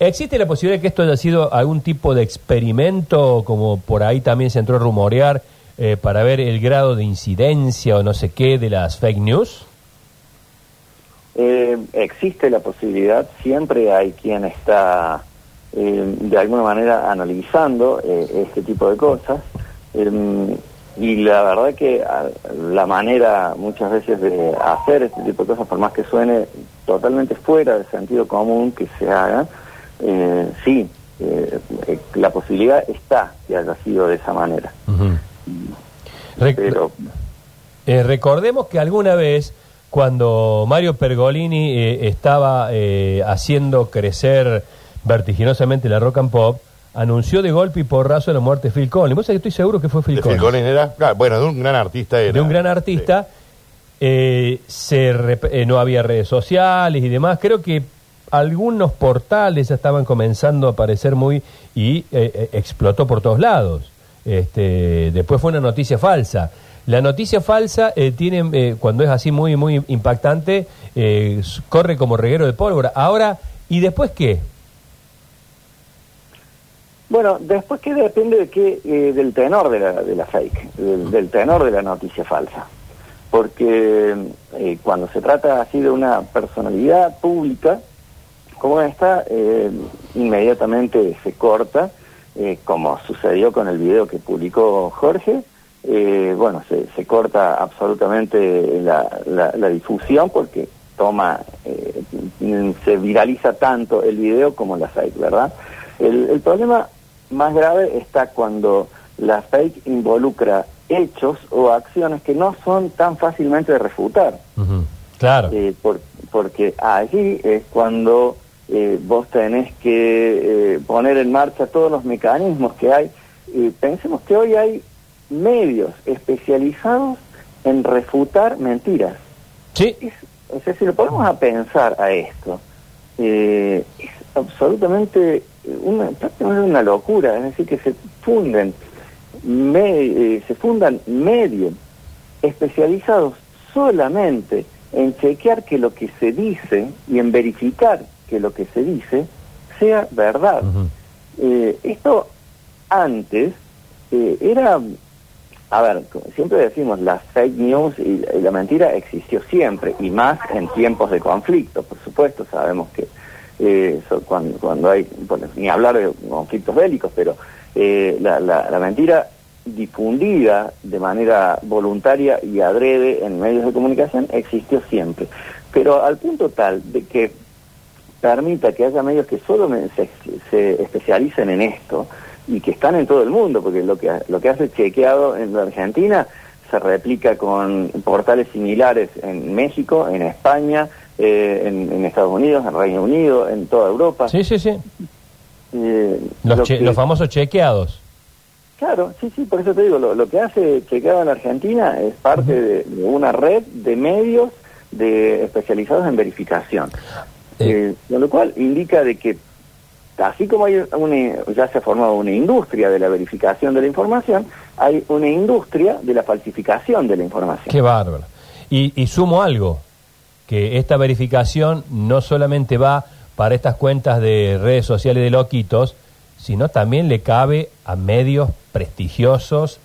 ¿Existe la posibilidad de que esto haya sido algún tipo de experimento, como por ahí también se entró a rumorear, eh, para ver el grado de incidencia o no sé qué de las fake news? Eh, existe la posibilidad, siempre hay quien está eh, de alguna manera analizando eh, este tipo de cosas. Em, y la verdad que la manera muchas veces de hacer este tipo de cosas, por más que suene totalmente fuera del sentido común que se haga, eh, sí, eh, eh, la posibilidad está que haya sido de esa manera. Rec- Pero Eh, recordemos que alguna vez, cuando Mario Pergolini eh, estaba eh, haciendo crecer vertiginosamente la rock and pop, anunció de golpe y porrazo la muerte de Phil Collins. Vos sabés que estoy seguro que fue Phil De Collins. Phil Collins era, claro, bueno, de un gran artista era. de un gran artista. eh, se eh, no había redes sociales y demás. Creo que algunos portales ya estaban comenzando a aparecer muy y eh, eh, explotó por todos lados. Este, después fue una noticia falsa. La noticia falsa eh, tiene, eh, cuando es así muy muy impactante, eh, corre como reguero de pólvora. Ahora, ¿y después qué? Bueno, después que depende de qué, del tenor de la, de la fake, del, del tenor de la noticia falsa. Porque cuando se trata así de una personalidad pública, como esta, eh, inmediatamente se corta, eh, como sucedió con el video que publicó Jorge, eh, bueno, se, se corta absolutamente la, la- la difusión porque toma, eh, se viraliza tanto el video como la fake, ¿verdad? El, el problema más grave está cuando la fake involucra hechos o acciones que no son tan fácilmente de refutar. Claro. Eh, por- porque allí es cuando eh, vos tenés que eh, poner en marcha todos los mecanismos que hay. Eh, pensemos que hoy hay medios especializados en refutar mentiras. sí. Es- o sea, si lo ponemos a pensar a esto, eh, es absolutamente una, prácticamente una locura. Es decir, que se funden, me- eh, se fundan medios especializados solamente en chequear que lo que se dice y en verificar que lo que se dice sea verdad. Eh, esto antes eh, era, a ver, siempre decimos, la fake news y, y la mentira existió siempre, y más en tiempos de conflicto, por supuesto, sabemos que eh, cuando, cuando hay, bueno, ni hablar de conflictos bélicos, pero la, la, la mentira difundida de manera voluntaria y adrede en medios de comunicación existió siempre, pero al punto tal de que permita que haya medios que solo me- se, se especialicen en esto y que están en todo el mundo, porque lo que, lo que hace chequeado en la Argentina se replica con portales similares en México, en España, eh, en, en Estados Unidos, en Reino Unido, en toda Europa. Sí, sí, sí. Eh, Los, lo che- que- los famosos chequeados. Claro, sí, sí, por eso te digo, lo, lo que hace Chequeado en Argentina es parte de, de una red de medios de especializados en verificación. Eh. Eh, con lo cual indica de que así como hay una, ya se ha formado una industria de la verificación de la información, hay una industria de la falsificación de la información. Qué bárbaro. Y, y sumo algo, que esta verificación no solamente va para estas cuentas de redes sociales de loquitos, sino también le cabe a medios prestigiosos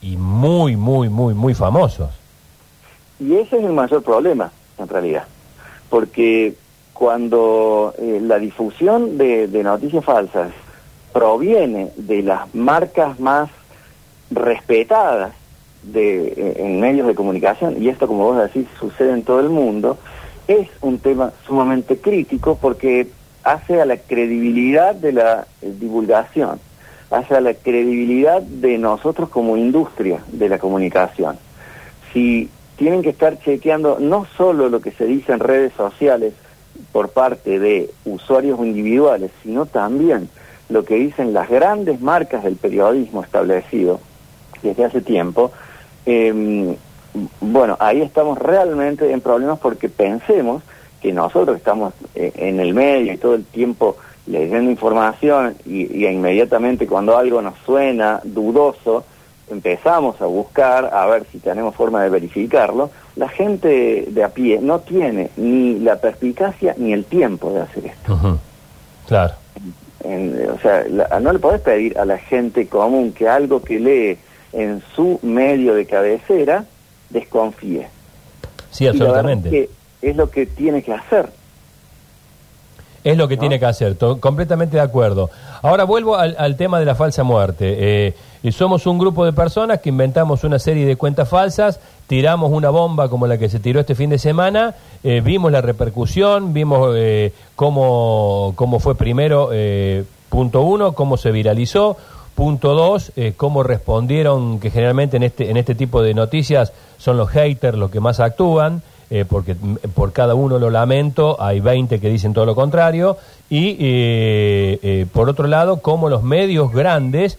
y muy, muy, muy, muy famosos. Y ese es el mayor problema, en realidad. Porque cuando eh, la difusión de, de noticias falsas proviene de las marcas más respetadas de, eh, en medios de comunicación, y esto, como vos decís, sucede en todo el mundo, es un tema sumamente crítico porque hace a la credibilidad de la eh, divulgación, hace a la credibilidad de nosotros como industria de la comunicación. Si tienen que estar chequeando no solo lo que se dice en redes sociales por parte de usuarios individuales, sino también lo que dicen las grandes marcas del periodismo establecido desde hace tiempo, eh, bueno, ahí estamos realmente en problemas porque pensemos que nosotros estamos eh, en el medio y todo el tiempo leyendo información y, y inmediatamente cuando algo nos suena dudoso, empezamos a buscar a ver si tenemos forma de verificarlo, la gente de a pie no tiene ni la perspicacia ni el tiempo de hacer esto. Claro. En- o sea, la- no le podés pedir a la gente común que algo que lee en su medio de cabecera desconfíe. Sí, Y la absolutamente. es que es lo que tiene que hacer. Es lo que ¿no? tiene que hacer, completamente de acuerdo. Ahora vuelvo al, tema de la falsa muerte. Eh, y somos un grupo de personas que inventamos una serie de cuentas falsas, tiramos una bomba como la que se tiró este fin de semana, eh, vimos la repercusión, vimos eh, cómo, cómo fue primero, eh, punto uno, cómo se viralizó, punto dos, eh, cómo respondieron, que generalmente en este, en este tipo de noticias son los haters los que más actúan eh, porque por cada uno lo lamento, hay 20 que dicen todo lo contrario, y eh, eh, por otro lado, cómo los medios grandes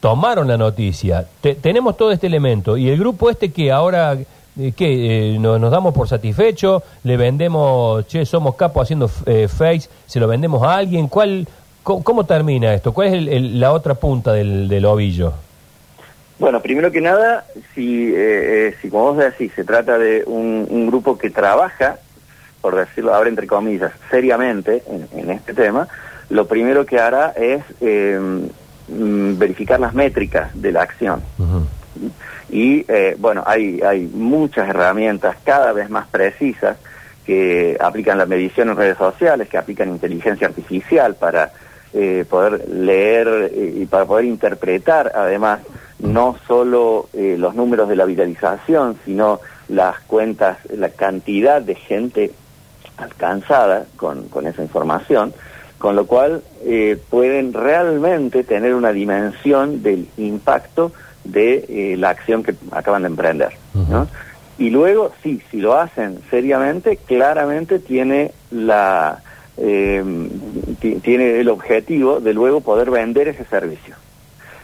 tomaron la noticia. Te- tenemos todo este elemento, y el grupo este que ahora. Eh, nos, damos por satisfecho, le vendemos, che, somos capos haciendo eh, fakes, se lo vendemos a alguien, ¿cuál, cómo termina esto? ¿Cuál es el- el- la otra punta del, del ovillo? Bueno, primero que nada, si, eh, eh, si como vos decís, se trata de un, un grupo que trabaja, por decirlo ahora entre comillas, seriamente en, en este tema, lo primero que hará es eh, verificar las métricas de la acción. Y eh, bueno, hay, hay muchas herramientas cada vez más precisas que aplican la medición en redes sociales, que aplican inteligencia artificial para eh, poder leer eh, y para poder interpretar además no solo eh, los números de la viralización, sino las cuentas, la cantidad de gente alcanzada con, con esa información, con lo cual eh, pueden realmente tener una dimensión del impacto de eh, la acción que acaban de emprender. Y luego, sí, si lo hacen seriamente, claramente tiene la eh, ti- tiene el objetivo de luego poder vender ese servicio.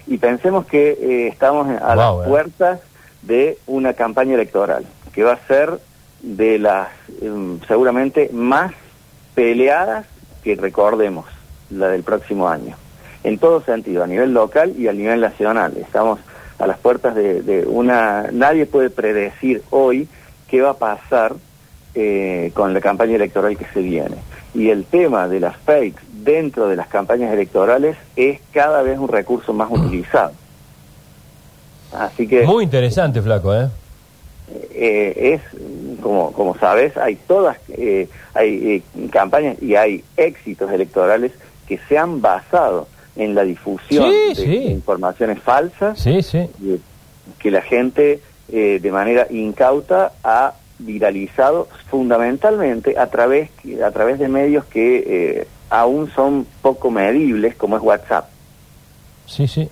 Y pensemos que eh, estamos a Wow, las eh. puertas de una campaña electoral que va a ser de las em, seguramente más peleadas que recordemos, la del próximo año. En todo sentido, a nivel local y a nivel nacional. Estamos a las puertas de, de una... Nadie puede predecir hoy qué va a pasar eh, con la campaña electoral que se viene. Y el tema de las fakes dentro de las campañas electorales es cada vez un recurso más utilizado. Así que Muy interesante, flaco, ¿eh? eh, es, como, como sabes, hay todas, eh, hay eh, campañas y hay éxitos electorales que se han basado en la difusión Sí, de, sí. de informaciones falsas Sí, sí. que la gente eh, de manera incauta ha viralizado fundamentalmente a través a través de medios que eh, aún son poco medibles como es WhatsApp Sí, sí.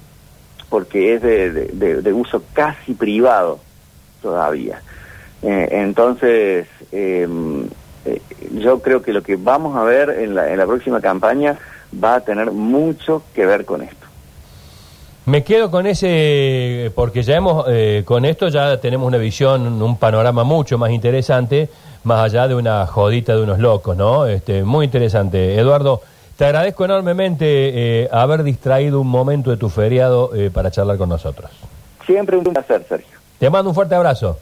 porque es de, de- de- de uso casi privado todavía. Eh, entonces, eh, eh, yo creo que lo que vamos a ver en la, en la próxima campaña va a tener mucho que ver con esto. Me quedo con ese, porque ya hemos, eh, con esto ya tenemos una visión, un panorama mucho más interesante, más allá de una jodita de unos locos, ¿no? Este, muy interesante. Eduardo, te agradezco enormemente eh, haber distraído un momento de tu feriado eh, para charlar con nosotros. Siempre un placer, Sergio. Te mando un fuerte abrazo.